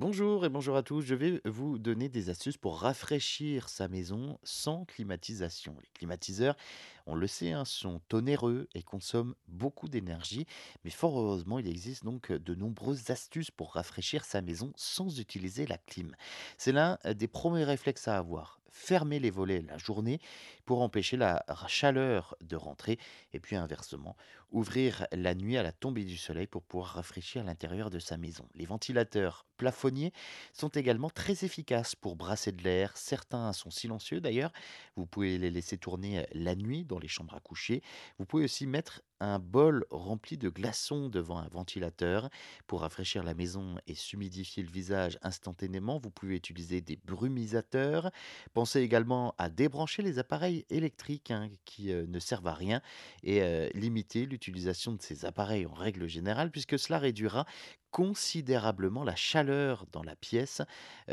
Bonjour et bonjour à tous. Je vais vous donner des astuces pour rafraîchir sa maison sans climatisation. Les climatiseurs, on le sait, hein, sont onéreux et consomment beaucoup d'énergie, mais fort heureusement, il existe donc de nombreuses astuces pour rafraîchir sa maison sans utiliser la clim. C'est l'un des premiers réflexes à avoir. Fermer les volets la journée pour empêcher la chaleur de rentrer et puis inversement, ouvrir la nuit à la tombée du soleil pour pouvoir rafraîchir l'intérieur de sa maison. Les ventilateurs plafonniers sont également très efficaces pour brasser de l'air. Certains sont silencieux d'ailleurs. Vous pouvez les laisser tourner la nuit dans les chambres à coucher. Vous pouvez aussi mettre un bol rempli de glaçons devant un ventilateur pour rafraîchir la maison et s'humidifier le visage instantanément. Vous pouvez utiliser des brumisateurs. Pensez également à débrancher les appareils électriques hein, qui euh, ne servent à rien et euh, limiter l'utilisation de ces appareils en règle générale puisque cela réduira considérablement la chaleur dans la pièce.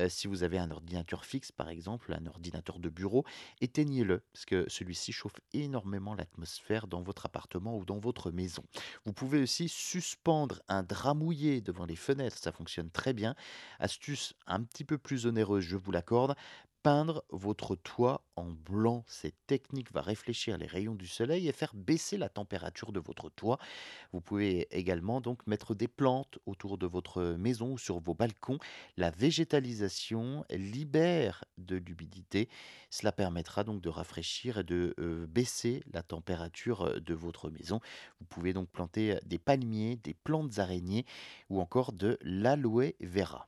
Si vous avez un ordinateur fixe, par exemple, un ordinateur de bureau, éteignez-le parce que celui-ci chauffe énormément l'atmosphère dans votre appartement ou dans votre maison. Vous pouvez aussi suspendre un drap mouillé devant les fenêtres, ça fonctionne très bien. Astuce un petit peu plus onéreuse, je vous l'accorde, peindre votre toit en blanc. Cette technique va réfléchir les rayons du soleil et faire baisser la température de votre toit. Vous pouvez également donc mettre des plantes autour de votre maison ou sur vos balcons. La végétalisation libère de l'humidité. Cela permettra donc de rafraîchir et de euh, baisser la température euh, de votre maison. Vous pouvez donc planter des palmiers, des plantes araignées ou encore de l'aloe vera.